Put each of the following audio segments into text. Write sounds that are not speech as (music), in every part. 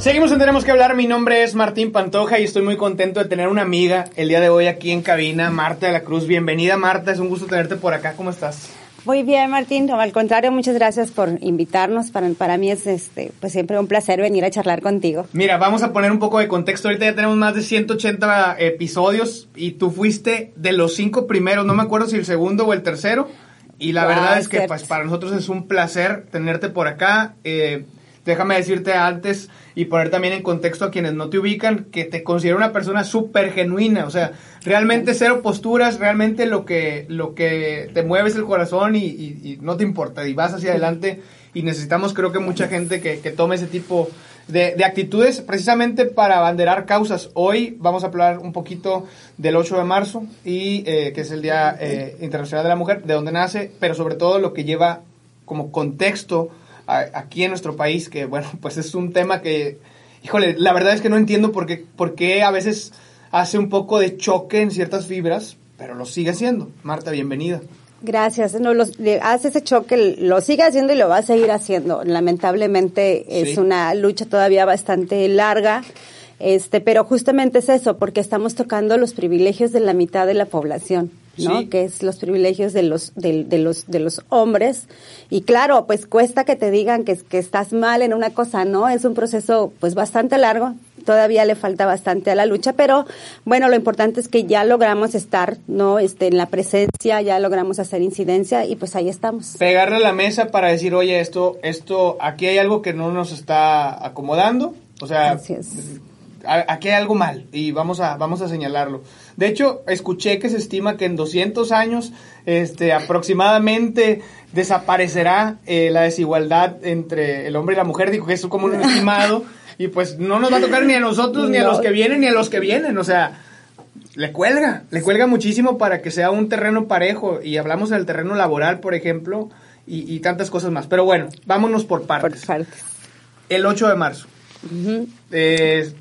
Seguimos en Tenemos que hablar. Mi nombre es Martín Pantoja y estoy muy contento de tener una amiga el día de hoy aquí en cabina, Marta de la Cruz. Bienvenida, Marta. Es un gusto tenerte por acá. ¿Cómo estás? Muy bien, Martín. No, al contrario, muchas gracias por invitarnos. Para, para mí es este, pues siempre un placer venir a charlar contigo. Mira, vamos a poner un poco de contexto. Ahorita ya tenemos más de 180 episodios y tú fuiste de los cinco primeros, no me acuerdo si el segundo o el tercero. Y la Wow, verdad es que pues, para nosotros es un placer tenerte por acá. Eh, déjame decirte antes y poner también en contexto a quienes no te ubican que te considero una persona súper genuina. O sea, realmente cero posturas, realmente lo que, lo que te mueve es el corazón y, no te importa y vas hacia adelante. Y necesitamos creo que mucha gente que, tome ese tipo de, de actitudes precisamente para abanderar causas. Hoy vamos a hablar un poquito del 8 de marzo y eh, que es el Día eh, Internacional de la Mujer, de donde nace, pero sobre todo lo que lleva como contexto a- aquí en nuestro país, que bueno, (laughs) pues es un tema que, híjole, la verdad es que no entiendo por qué, por qué a veces hace un poco de choque en ciertas fibras, pero lo sigue haciendo. Marta, bienvenida. Gracias. No, los, hace ese choque, lo sigue haciendo y lo va a seguir haciendo. Lamentablemente es Sí. una lucha todavía bastante larga. Este, pero justamente es eso, porque estamos tocando los privilegios de la mitad de la población, ¿no? Sí. Que es los privilegios de los, de, de los, de los hombres. Y claro, pues cuesta que te digan que, que estás mal en una cosa, ¿no? Es un proceso, pues bastante largo. Todavía le falta bastante a la lucha, pero bueno, lo importante es que ya logramos estar, ¿no? Este, en la presencia, ya logramos hacer incidencia y pues ahí estamos. Pegarle a la mesa para decir, oye, esto, esto, aquí hay algo que no nos está acomodando. O sea, aquí hay algo mal y vamos a, vamos a señalarlo. De hecho, escuché que se estima que en 200 años este, aproximadamente desaparecerá eh, la desigualdad entre el hombre y la mujer. Digo que es como un (laughs) estimado y pues no nos va a tocar ni a nosotros, ni a los que vienen, ni a los que vienen. O sea, le cuelga, le cuelga muchísimo para que sea un terreno parejo. Y hablamos del terreno laboral, por ejemplo, y, y tantas cosas más. Pero bueno, vámonos por Por partes. El 8 de marzo. Eh,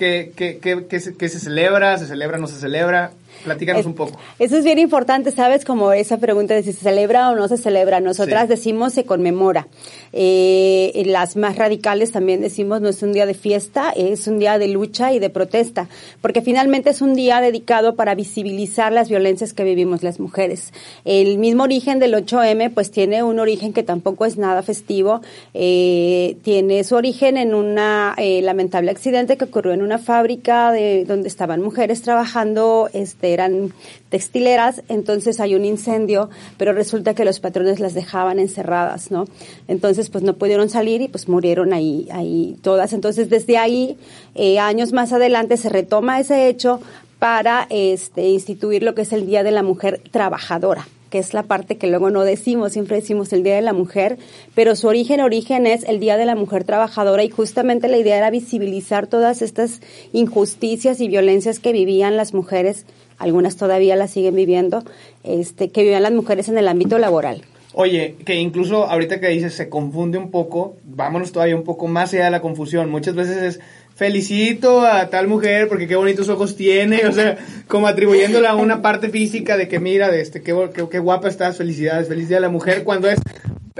¿qué, qué, qué, qué se, qué se celebra? ¿Se celebra? ¿No se celebra? Platícanos Es- un poco. Eso es bien importante, ¿sabes? Como esa pregunta de si se celebra o no se celebra. Nosotras Sí. decimos se conmemora. Eh, y las más radicales también decimos no es un día de fiesta, es un día de lucha y de protesta, porque finalmente es un día dedicado para visibilizar las violencias que vivimos las mujeres. El mismo origen del 8M pues tiene un origen que tampoco es nada festivo, eh, tiene su origen en un lamentable accidente que ocurrió en una fábrica de donde estaban mujeres trabajando, este, eran textileras, entonces hay un incendio, pero resulta que los patrones las dejaban encerradas, ¿no? Entonces, pues no pudieron salir y pues murieron ahí, ahí todas. Entonces, desde ahí, eh, años más adelante, se retoma ese hecho para este, instituir lo que es el Día de la Mujer Trabajadora que es la parte que luego no decimos, siempre decimos el Día de la Mujer, pero su origen, origen es el Día de la Mujer Trabajadora y justamente la idea era visibilizar todas estas injusticias y violencias que vivían las mujeres, algunas todavía las siguen viviendo, este, que vivían las mujeres en el ámbito laboral. Oye, que incluso ahorita que dices se confunde un poco, vámonos todavía un poco más allá de la confusión. Muchas veces es felicito a tal mujer porque qué bonitos ojos tiene, (laughs) o sea, como atribuyéndole a una parte física de que mira, de este, qué, qué, qué guapa estás, felicidades, feliz día de la mujer, cuando es,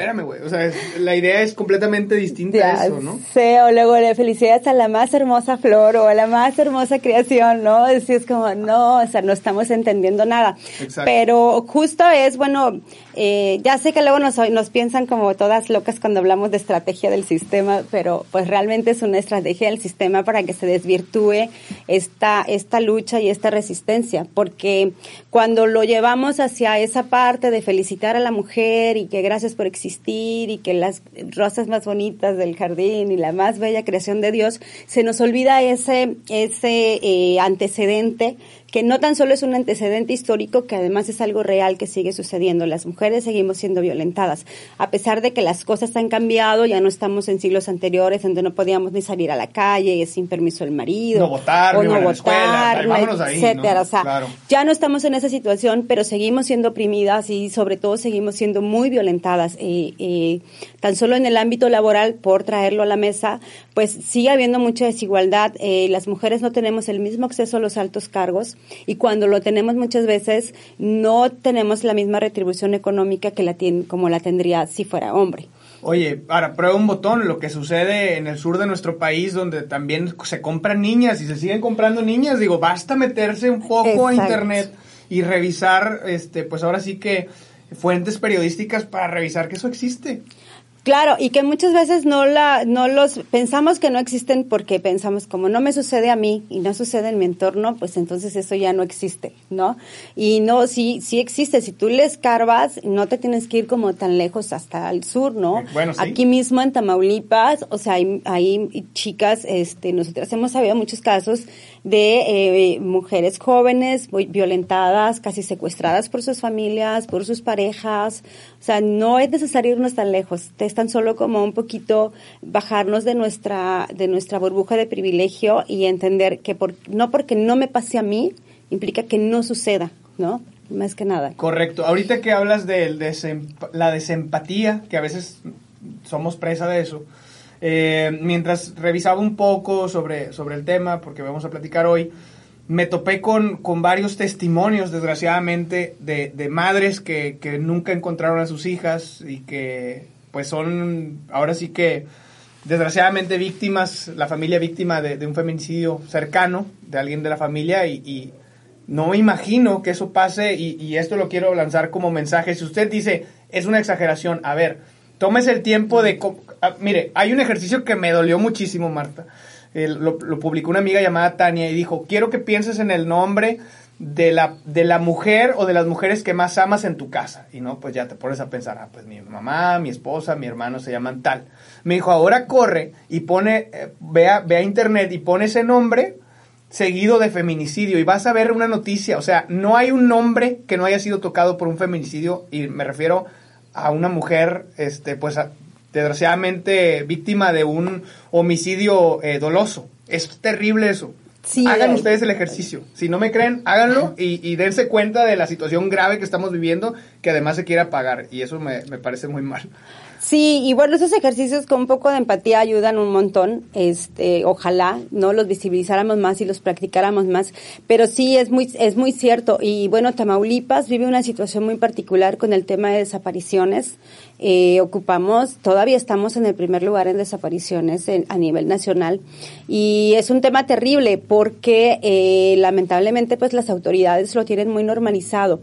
espérame, güey, o sea, es- la idea es completamente distinta a Ya eso, ¿no? sé, o luego le felicidades a la más hermosa flor o a la más hermosa creación, ¿no? Así es como, no, o sea, no estamos entendiendo nada. Exacto. Pero justo es, bueno, eh, ya sé que luego nos, nos piensan como todas locas cuando hablamos de estrategia del sistema, pero pues realmente es una estrategia del sistema para que se desvirtúe esta, esta lucha y esta resistencia, porque cuando lo llevamos hacia esa parte de felicitar a la mujer y que gracias por existir, y que las rosas más bonitas del jardín y la más bella creación de Dios, se nos olvida ese, ese eh, antecedente que no tan solo es un antecedente histórico, que además es algo real que sigue sucediendo. Las mujeres seguimos siendo violentadas. A pesar de que las cosas han cambiado, ya no estamos en siglos anteriores donde no podíamos ni salir a la calle sin permiso del marido. No votar, o no votar, etcétera. ¿no? O sea, Claro. ya no estamos en esa situación, pero seguimos siendo oprimidas y sobre todo seguimos siendo muy violentadas. Eh, eh, tan solo en el ámbito laboral, por traerlo a la mesa, pues sigue habiendo mucha desigualdad. Eh, las mujeres no tenemos el mismo acceso a los altos cargos y cuando lo tenemos muchas veces no tenemos la misma retribución económica que la tiene, como la tendría si fuera hombre. Oye, ahora prueba un botón, lo que sucede en el sur de nuestro país, donde también se compran niñas y se siguen comprando niñas. Digo, basta meterse un poco a internet y revisar, este, pues ahora sí que fuentes periodísticas para revisar que eso existe. Claro, y que muchas veces no la, no los, pensamos que no existen porque pensamos como no me sucede a mí y no sucede en mi entorno, pues entonces eso ya no existe, ¿no? Y no, sí, sí existe. Si tú le escarbas, no te tienes que ir como tan lejos hasta el sur, ¿no? Bueno, sí. Aquí mismo en Tamaulipas, o sea, hay, hay chicas, este, nosotras hemos sabido muchos casos de eh, mujeres jóvenes violentadas, casi secuestradas por sus familias, por sus parejas. O sea, no es necesario irnos tan lejos. Es tan solo como un poquito bajarnos de nuestra de nuestra burbuja de privilegio y entender que por, no porque no me pase a mí implica que no suceda, ¿no? Más que nada. Correcto. Ahorita que hablas de la desempatía, que a veces somos presa de eso, eh, mientras revisaba un poco sobre, sobre el tema, porque vamos a platicar hoy, me topé con, con varios testimonios, desgraciadamente, de, de madres que, que nunca encontraron a sus hijas y que pues son ahora sí que desgraciadamente víctimas, la familia víctima de, un feminicidio cercano de alguien de la familia y, no me imagino que eso pase y, esto lo quiero lanzar como mensaje. Si usted dice es una exageración, a ver, tómese el tiempo de... Mire, hay un ejercicio que me dolió muchísimo, Marta. Lo, publicó una amiga llamada Tania y dijo, quiero que pienses en el nombre de la, de la mujer o de las mujeres que más amas en tu casa. Y no, pues ya te pones a pensar, ah, pues mi mamá, mi esposa, mi hermano se llaman tal. Me dijo, ahora corre y pone, eh, vea, vea internet y pone ese nombre seguido de feminicidio y vas a ver una noticia, o sea, no hay un nombre que no haya sido tocado por un feminicidio y me refiero a una mujer, este, pues, a, desgraciadamente víctima de un homicidio eh, doloso. Es terrible eso. Sí, Hagan ustedes el ejercicio. Si no me creen, háganlo y, y, dense cuenta de la situación grave que estamos viviendo, que además se quiere apagar. Y eso me, me parece muy mal. Sí, y bueno, esos ejercicios con un poco de empatía ayudan un montón. Este, ojalá no los visibilizáramos más y los practicáramos más, pero sí es muy es muy cierto y bueno, Tamaulipas vive una situación muy particular con el tema de desapariciones. Eh, ocupamos, todavía estamos en el primer lugar en desapariciones en, a nivel nacional y es un tema terrible porque eh, lamentablemente pues las autoridades lo tienen muy normalizado.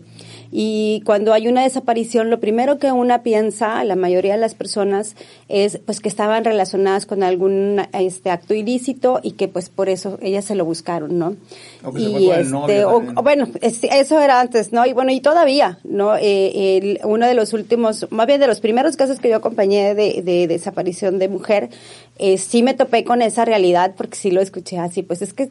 Y cuando hay una desaparición, lo primero que una piensa, la mayoría de las personas, es pues que estaban relacionadas con algún este acto ilícito y que pues por eso ellas se lo buscaron, ¿no? O que se y fue con el este, novio o- también. o bueno, es- eso era antes, ¿no? Y bueno, y todavía, ¿no? Eh, el- uno de los últimos, más bien de los primeros casos que yo acompañé de, de desaparición de mujer, eh, sí me topé con esa realidad porque sí lo escuché así, pues es que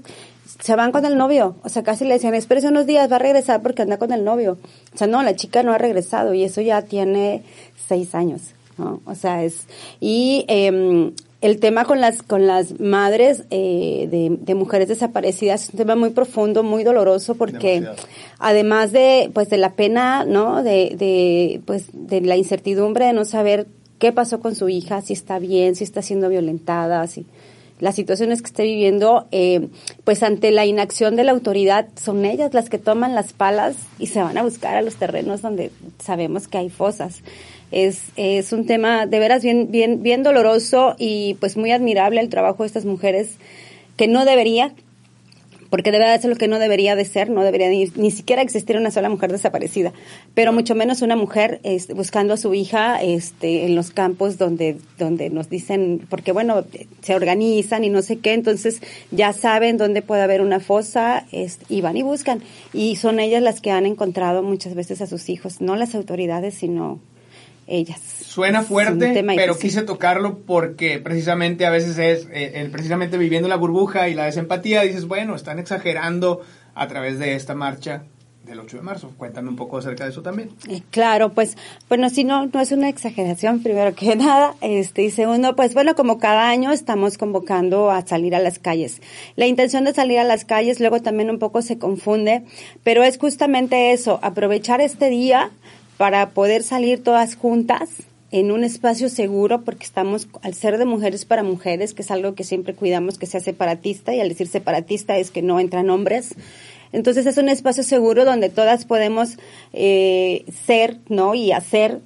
se van con el novio, o sea, casi le decían, espérese unos días, va a regresar porque anda con el novio. O sea, no, la chica no ha regresado y eso ya tiene seis años, ¿no? O sea, es... Y eh, el tema con las, con las madres eh, de, de mujeres desaparecidas es un tema muy profundo, muy doloroso porque Demasiado. además de, pues, de la pena, ¿no? De, de, pues, de la incertidumbre de no saber qué pasó con su hija, si está bien, si está siendo violentada, si las situaciones que esté viviendo, eh, pues ante la inacción de la autoridad, son ellas las que toman las palas y se van a buscar a los terrenos donde sabemos que hay fosas. Es, es un tema de veras bien, bien, bien doloroso y pues muy admirable el trabajo de estas mujeres que no debería, porque de verdad eso es lo que no debería de ser, no debería ni, ni siquiera existir una sola mujer desaparecida, pero mucho menos una mujer este, buscando a su hija este, en los campos donde, donde nos dicen, porque bueno, se organizan y no sé qué, entonces ya saben dónde puede haber una fosa este, y van y buscan. Y son ellas las que han encontrado muchas veces a sus hijos, no las autoridades, sino ellas. Suena fuerte, pero quise tocarlo porque precisamente a veces es, eh, precisamente viviendo la burbuja y la desempatía, dices, bueno, están exagerando a través de esta marcha del 8 de marzo. Cuéntame un poco acerca de eso también. Eh, claro, pues, bueno, si no, no es una exageración, primero que (laughs) nada, este, y segundo, pues bueno, como cada año estamos convocando a salir a las calles. La intención de salir a las calles luego también un poco se confunde, pero es justamente eso, aprovechar este día para poder salir todas juntas en un espacio seguro, porque estamos, al ser de mujeres para mujeres, que es algo que siempre cuidamos que sea separatista, y al decir separatista es que no entran hombres, entonces es un espacio seguro donde todas podemos eh, ser, ¿no? Y hacer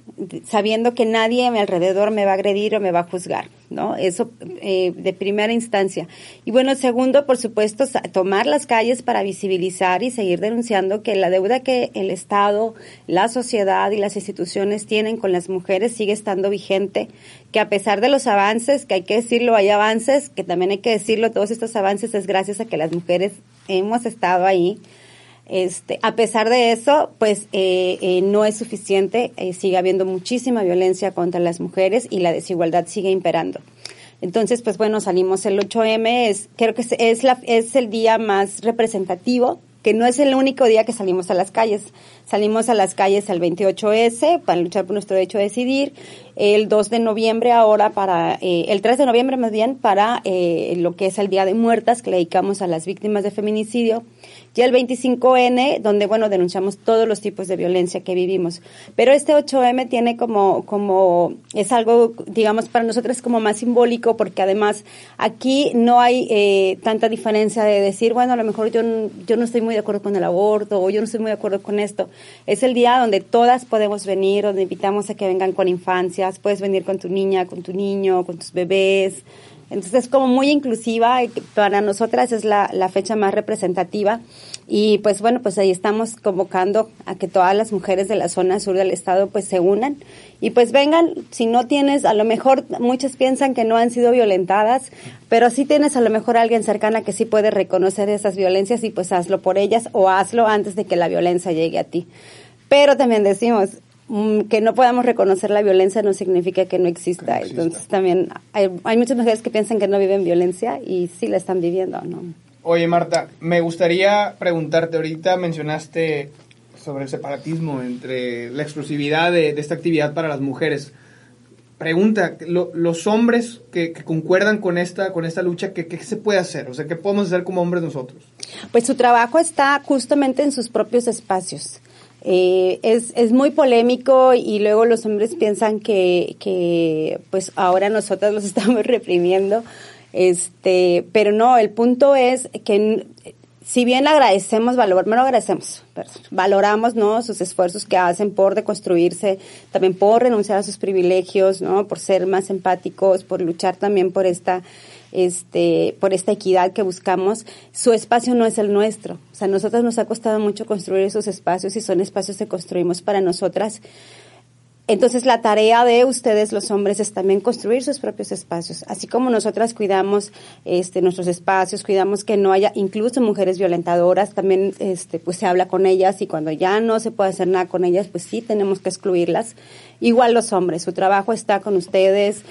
sabiendo que nadie a mi alrededor me va a agredir o me va a juzgar, ¿no? Eso eh, de primera instancia. Y bueno, segundo, por supuesto, tomar las calles para visibilizar y seguir denunciando que la deuda que el Estado, la sociedad y las instituciones tienen con las mujeres sigue estando vigente, que a pesar de los avances, que hay que decirlo, hay avances, que también hay que decirlo, todos estos avances es gracias a que las mujeres hemos estado ahí. Este, a pesar de eso, pues eh, eh, no es suficiente, eh, sigue habiendo muchísima violencia contra las mujeres y la desigualdad sigue imperando. Entonces, pues bueno, salimos el 8M, es, creo que es, la, es el día más representativo, que no es el único día que salimos a las calles. Salimos a las calles el 28S para luchar por nuestro derecho a decidir, el 2 de noviembre ahora para, el 3 de noviembre más bien para lo que es el Día de Muertas que le dedicamos a las víctimas de feminicidio y el 25N, donde, bueno, denunciamos todos los tipos de violencia que vivimos. Pero este 8M tiene como, como, es algo, digamos, para nosotros como más simbólico, porque además aquí no hay eh, tanta diferencia de decir, bueno, a lo mejor yo, yo no estoy muy de acuerdo con el aborto, o yo no estoy muy de acuerdo con esto. Es el día donde todas podemos venir, donde invitamos a que vengan con infancias, puedes venir con tu niña, con tu niño, con tus bebés, entonces es como muy inclusiva para nosotras es la, la fecha más representativa. Y pues bueno, pues ahí estamos convocando a que todas las mujeres de la zona sur del estado pues se unan y pues vengan, si no tienes, a lo mejor muchas piensan que no han sido violentadas, pero si tienes a lo mejor alguien cercana que sí puede reconocer esas violencias y pues hazlo por ellas o hazlo antes de que la violencia llegue a ti. Pero también decimos, que no podamos reconocer la violencia no significa que no exista. Entonces también hay, hay, muchas mujeres que piensan que no viven violencia y sí la están viviendo, ¿no? Oye, Marta, me gustaría preguntarte, ahorita mencionaste sobre el separatismo entre la exclusividad de, esta actividad para las mujeres. Pregunta, los hombres que, concuerdan con esta, con esta lucha, ¿qué, ¿qué se puede hacer? O sea, ¿qué podemos hacer como hombres nosotros? Pues su trabajo está justamente en sus propios espacios. Eh, es, es muy polémico y luego los hombres piensan que, que pues ahora nosotras los (laughs) estamos reprimiendo. Este, pero no, el punto es que si bien agradecemos, valor, no agradecemos, valoramos ¿no? sus esfuerzos que hacen por deconstruirse, también por renunciar a sus privilegios, ¿no? por ser más empáticos, por luchar también por esta este, por esta equidad que buscamos, su espacio no es el nuestro. O sea, a nosotros nos ha costado mucho construir esos espacios y son espacios que construimos para nosotras. Entonces la tarea de ustedes los hombres es también construir sus propios espacios, así como nosotras cuidamos este nuestros espacios, cuidamos que no haya incluso mujeres violentadoras, también este pues se habla con ellas y cuando ya no se puede hacer nada con ellas, pues sí tenemos que excluirlas. Igual los hombres, su trabajo está con ustedes,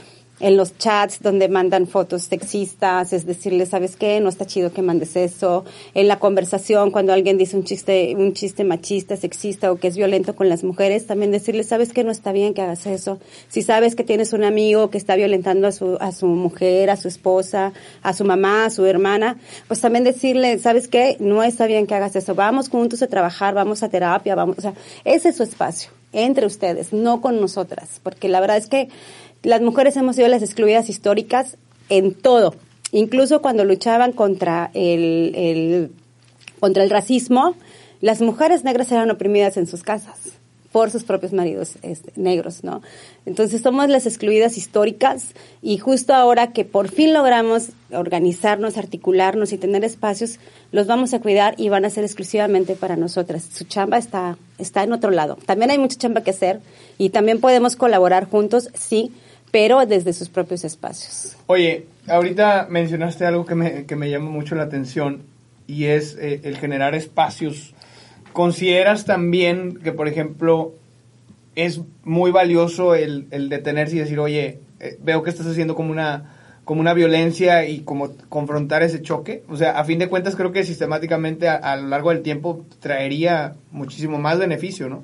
en los chats donde mandan fotos sexistas, es decirle, ¿sabes qué? No está chido que mandes eso. En la conversación, cuando alguien dice un chiste, un chiste machista, sexista o que es violento con las mujeres, también decirle, ¿sabes qué? No está bien que hagas eso. Si sabes que tienes un amigo que está violentando a su, a su mujer, a su esposa, a su mamá, a su hermana, pues también decirle, ¿sabes qué? No está bien que hagas eso. Vamos juntos a trabajar, vamos a terapia, vamos, o sea, ese es su espacio entre ustedes, no con nosotras, porque la verdad es que las mujeres hemos sido las excluidas históricas en todo, incluso cuando luchaban contra el, contra el racismo, las mujeres negras eran oprimidas en sus casas por sus propios maridos este, negros, ¿no? Entonces somos las excluidas históricas y justo ahora que por fin logramos organizarnos, articularnos y tener espacios, los vamos a cuidar y van a ser exclusivamente para nosotras. Su chamba está, está en otro lado. También hay mucha chamba que hacer y también podemos colaborar juntos, sí, pero desde sus propios espacios. Oye, ahorita mencionaste algo que me, que me llama mucho la atención y es eh, el generar espacios. ¿Consideras también que, por ejemplo, es muy valioso el, el detenerse y decir, oye, eh, veo que estás haciendo como una como una violencia y como confrontar ese choque. O sea, a fin de cuentas creo que sistemáticamente a, a lo largo del tiempo traería muchísimo más beneficio, ¿no?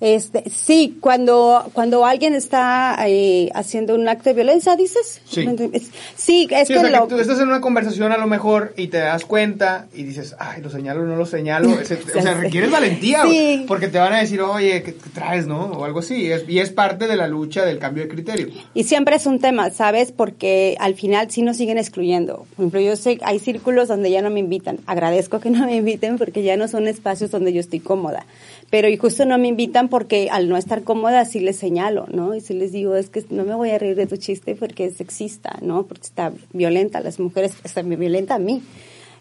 Este, sí, cuando, cuando alguien está eh, haciendo un acto de violencia, dices. Sí. Es- Sí, es Sí, que, o sea, lo- que tú estás en una conversación a lo mejor y te das cuenta y dices, ay, lo señalo o no lo señalo. (laughs) O sea, requieres valentía, Sí. porque te van a decir, oye, ¿qué, traes, no? O algo así. Es- y es parte de la lucha del cambio de criterio. Y siempre es un tema, ¿sabes? Porque al final sí nos siguen excluyendo. Por ejemplo, yo sé, hay círculos donde ya no me invitan. Agradezco que no me inviten porque ya no son espacios donde yo estoy cómoda. Pero y justo no me invitan porque al no estar cómoda sí les señalo, ¿no? Y sí les digo, es que no me voy a reír de tu chiste porque es sexista, ¿no? Porque está violenta, las mujeres están violenta a mí.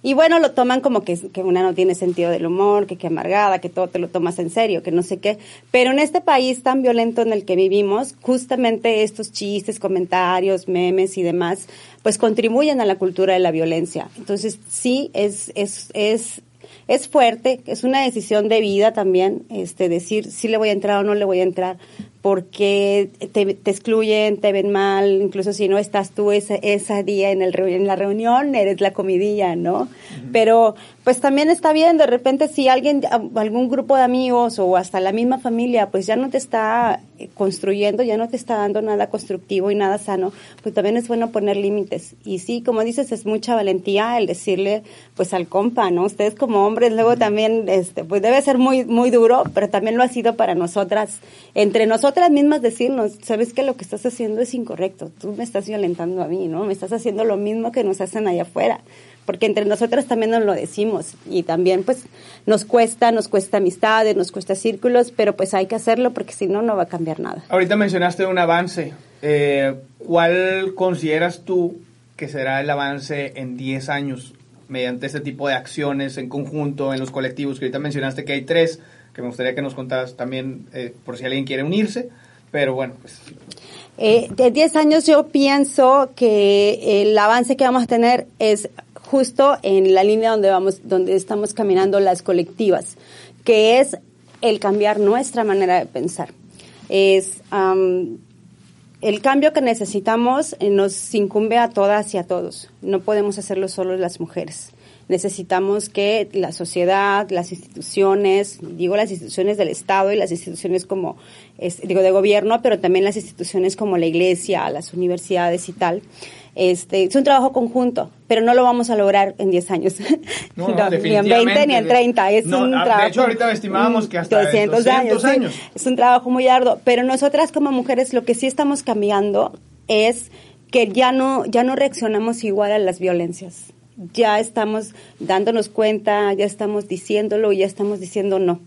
Y bueno, lo toman como que, que una no tiene sentido del humor, que que amargada, que todo te lo tomas en serio, que no sé qué. Pero en este país tan violento en el que vivimos, justamente estos chistes, comentarios, memes y demás, pues contribuyen a la cultura de la violencia. Entonces, sí, es, es, es, es fuerte, es una decisión de vida también, este, decir si le voy a entrar o no le voy a entrar, porque te, te excluyen, te ven mal, incluso si no estás tú ese, ese día en, el, en la reunión, eres la comidilla, ¿no? Pero pues también está bien, de repente si alguien, algún grupo de amigos o hasta la misma familia, pues ya no te está eh, construyendo, ya no te está dando nada constructivo y nada sano, pues también es bueno poner límites. Y sí, como dices, es mucha valentía el decirle, pues al compa, ¿no? Ustedes como hombres luego también, este, pues debe ser muy, muy duro, pero también lo ha sido para nosotras, entre nosotras mismas decirnos, sabes que lo que estás haciendo es incorrecto, tú me estás violentando a mí, ¿no? Me estás haciendo lo mismo que nos hacen allá afuera porque entre nosotras también nos lo decimos y también pues nos cuesta, nos cuesta amistades, nos cuesta círculos, pero pues hay que hacerlo porque si no, no va a cambiar nada. Ahorita mencionaste un avance. Eh, ¿Cuál consideras tú que será el avance en 10 años mediante este tipo de acciones en conjunto, en los colectivos? Que ahorita mencionaste que hay tres, que me gustaría que nos contaras también eh, por si alguien quiere unirse. Pero bueno, pues Eh, de 10 años yo pienso que el avance que vamos a tener es justo en la línea donde vamos, donde estamos caminando las colectivas, que es el cambiar nuestra manera de pensar. Es am, el cambio que necesitamos eh, nos incumbe a todas y a todos. No podemos hacerlo solo las mujeres. Necesitamos que la sociedad, las instituciones, digo las instituciones del Estado y las instituciones como, digo de gobierno, pero también las instituciones como la iglesia, las universidades y tal. Este, es un trabajo conjunto, pero no lo vamos a lograr en 10 años. (laughs) No, (laughs) no, ni en 20 ni en definitivamente. 30. Es un ah, de trabajo. hecho, ahorita estimábamos que hasta 200 200 años. sí. Es un trabajo muy arduo, pero nosotras como mujeres lo que sí estamos cambiando es que ya no ya no reaccionamos igual a las violencias. Ya estamos dándonos cuenta, ya estamos diciéndolo, ya estamos diciendo no.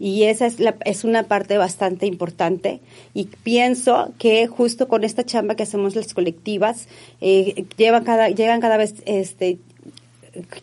Y esa es, la, es una parte bastante importante. Y pienso que justo con esta chamba que hacemos las colectivas, eh, cada, llegan cada vez este,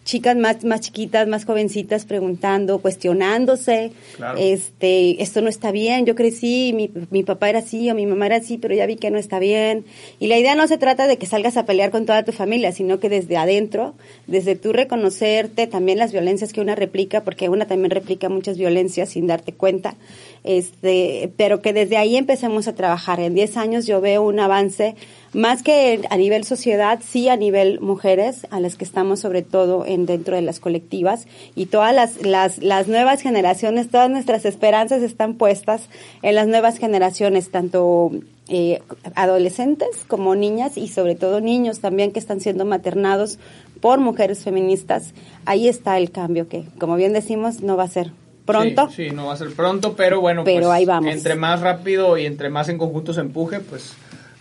chicas más, más chiquitas, más jovencitas preguntando, cuestionándose, Claro. este, esto no está bien, yo crecí, mi, mi papá era así o mi mamá era así, pero ya vi que no está bien. Y la idea no se trata de que salgas a pelear con toda tu familia, sino que desde adentro, desde tú reconocerte también las violencias que una replica, porque una también replica muchas violencias sin darte cuenta, este, pero que desde ahí empecemos a trabajar. En 10 años yo veo un avance más que a nivel sociedad, sí a nivel mujeres, a las que estamos sobre todo en dentro de las colectivas y todas las, las, las nuevas generaciones, todas nuestras esperanzas están puestas en las nuevas generaciones, tanto eh, adolescentes como niñas y sobre todo niños también que están siendo maternados por mujeres feministas. Ahí está el cambio que, como bien decimos, no va a ser pronto. Sí, sí, no va a ser pronto, pero bueno, Pero pues, ahí vamos. entre más rápido y entre más en conjunto se empuje, pues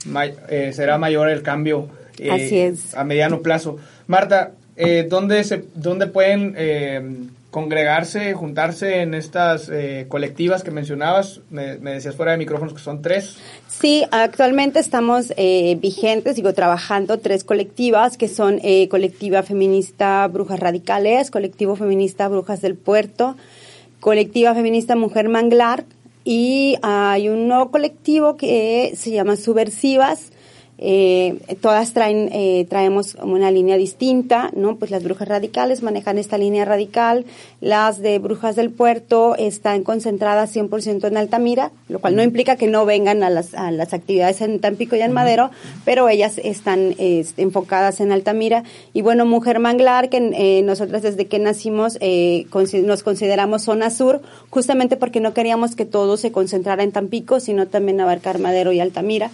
may- eh, será mayor el cambio eh, Así es. a mediano plazo. Marta, eh, ¿dónde, se, ¿dónde pueden eh, congregarse, juntarse en estas eh, colectivas que mencionabas? Me, me decías fuera de micrófonos que son tres. Sí, actualmente estamos eh, vigentes, digo, trabajando tres colectivas que son eh, colectiva feminista Brujas Radicales, colectivo feminista Brujas del Puerto, colectiva feminista Mujer Manglar y hay un nuevo colectivo que se llama Subversivas. Eh, todas traen, eh, traemos una línea distinta, ¿no? Pues las brujas radicales manejan esta línea radical, las de brujas del puerto están concentradas 100% en Altamira, lo cual no implica que no vengan a las, a las actividades en Tampico y en Madero, pero ellas están este, enfocadas en Altamira. Y bueno, Mujer Manglar, que eh, nosotras desde que nacimos eh, nos consideramos zona sur, justamente porque no queríamos que todo se concentrara en Tampico, sino también abarcar Madero y Altamira.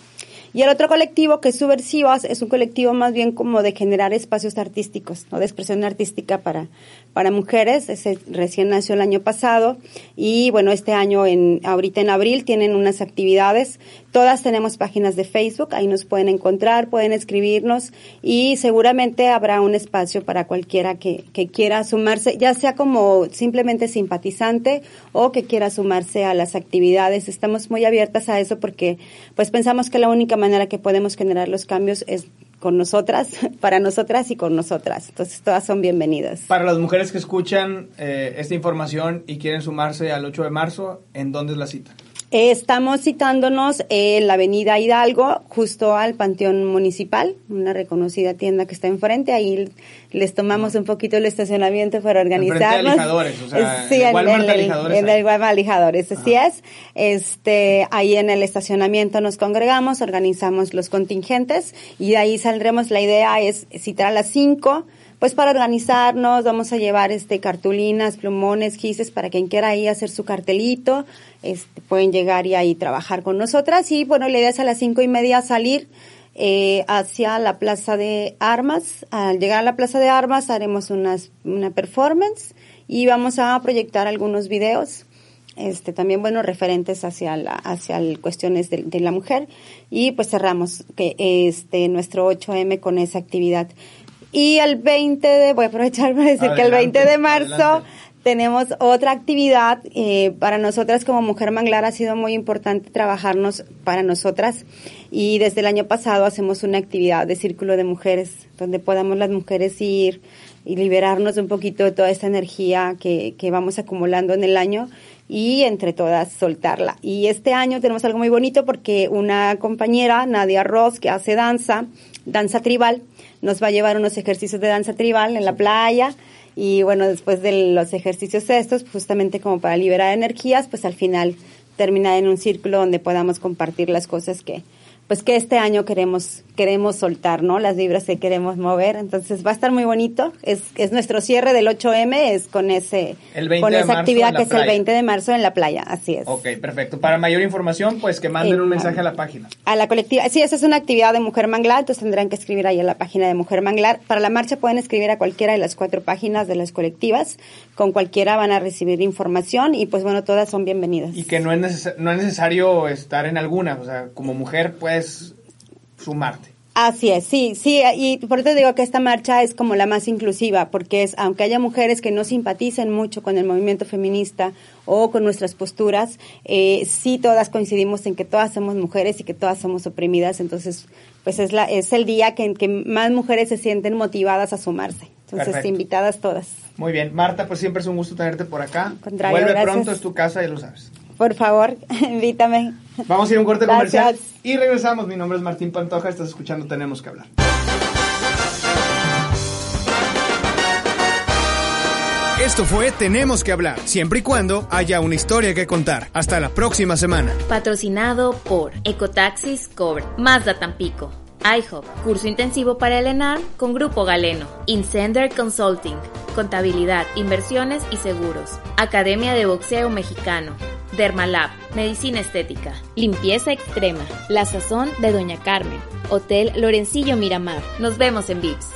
Y el otro colectivo, que es Subversivas, es un colectivo más bien como de generar espacios artísticos, ¿no? de expresión artística para, para mujeres. Ese recién nació el año pasado y bueno, este año, en, ahorita en abril, tienen unas actividades. Todas tenemos páginas de Facebook, ahí nos pueden encontrar, pueden escribirnos y seguramente habrá un espacio para cualquiera que, que quiera sumarse, ya sea como simplemente simpatizante o que quiera sumarse a las actividades. Estamos muy abiertas a eso porque pues pensamos que la única manera que podemos generar los cambios es con nosotras, (laughs) para nosotras y con nosotras. Entonces, todas son bienvenidas. Para las mujeres que escuchan eh, esta información y quieren sumarse al 8 de marzo, ¿en dónde es la cita? Estamos citándonos en la avenida Hidalgo, justo al Panteón Municipal, una reconocida tienda que está enfrente. Ahí les tomamos un poquito el estacionamiento para organizarnos. o sea, sí, en, el, en el Alijadores, así es. Este, ahí en el estacionamiento nos congregamos, organizamos los contingentes y de ahí saldremos. La idea es citar a las 5 pues para organizarnos vamos a llevar este cartulinas, plumones, gises para quien quiera ahí hacer su cartelito, este, pueden llegar y ahí trabajar con nosotras. Y bueno, la idea es a las cinco y media salir eh, hacia la Plaza de Armas. Al llegar a la Plaza de Armas haremos unas, una performance y vamos a proyectar algunos videos este también bueno referentes hacia la hacia cuestiones de, de, la mujer. Y pues cerramos que este nuestro 8M con esa actividad y el 20 de, voy a aprovechar para decir que el 20 de marzo tenemos otra actividad. Eh, para nosotras como Mujer Manglar ha sido muy importante trabajarnos para nosotras y desde el año pasado hacemos una actividad de círculo de mujeres donde podamos las mujeres ir y liberarnos un poquito de toda esta energía que, que vamos acumulando en el año y entre todas soltarla. Y este año tenemos algo muy bonito porque una compañera, Nadia Ross, que hace danza, danza tribal, nos va a llevar unos ejercicios de danza tribal en la playa y bueno, después de los ejercicios estos, justamente como para liberar energías, pues al final termina en un círculo donde podamos compartir las cosas que, pues que este año queremos queremos soltar, ¿no? Las vibras que queremos mover. Entonces va a estar muy bonito. Es, es nuestro cierre del 8M, es con ese con esa actividad que es el 20 de marzo en la playa, así es. Ok, perfecto. Para mayor información, pues que manden un mensaje a la página. A la colectiva. Sí, esa es una actividad de Mujer Manglar, entonces tendrán que escribir ahí en la página de Mujer Manglar. Para la marcha pueden escribir a cualquiera de las cuatro páginas de las colectivas. Con cualquiera van a recibir información y pues bueno, todas son bienvenidas. Y que no es, no es necesario estar en alguna, o sea, como mujer puedes sumarte. Así es, sí, sí, y por eso digo que esta marcha es como la más inclusiva, porque es, aunque haya mujeres que no simpaticen mucho con el movimiento feminista o con nuestras posturas, eh, sí todas coincidimos en que todas somos mujeres y que todas somos oprimidas, entonces, pues es, la, es el día que, en que más mujeres se sienten motivadas a sumarse. Entonces, invitadas todas. Muy bien, Marta, pues siempre es un gusto tenerte por acá. Vuelve pronto, es tu casa, ya lo sabes. Por favor, (laughs) invítame. Vamos a ir a un corte comercial y regresamos. Mi nombre es Martín Pantoja, estás escuchando Tenemos que hablar. Esto fue Tenemos que hablar, siempre y cuando haya una historia que contar. Hasta la próxima semana. Patrocinado por Ecotaxis Cobre, Mazda Tampico, iHop, curso intensivo para el con Grupo Galeno, Incender Consulting, contabilidad, inversiones y seguros, Academia de Boxeo Mexicano, Dermalab, Medicina Estética, Limpieza Extrema, La Sazón de Doña Carmen, Hotel Lorencillo Miramar. Nos vemos en VIPS.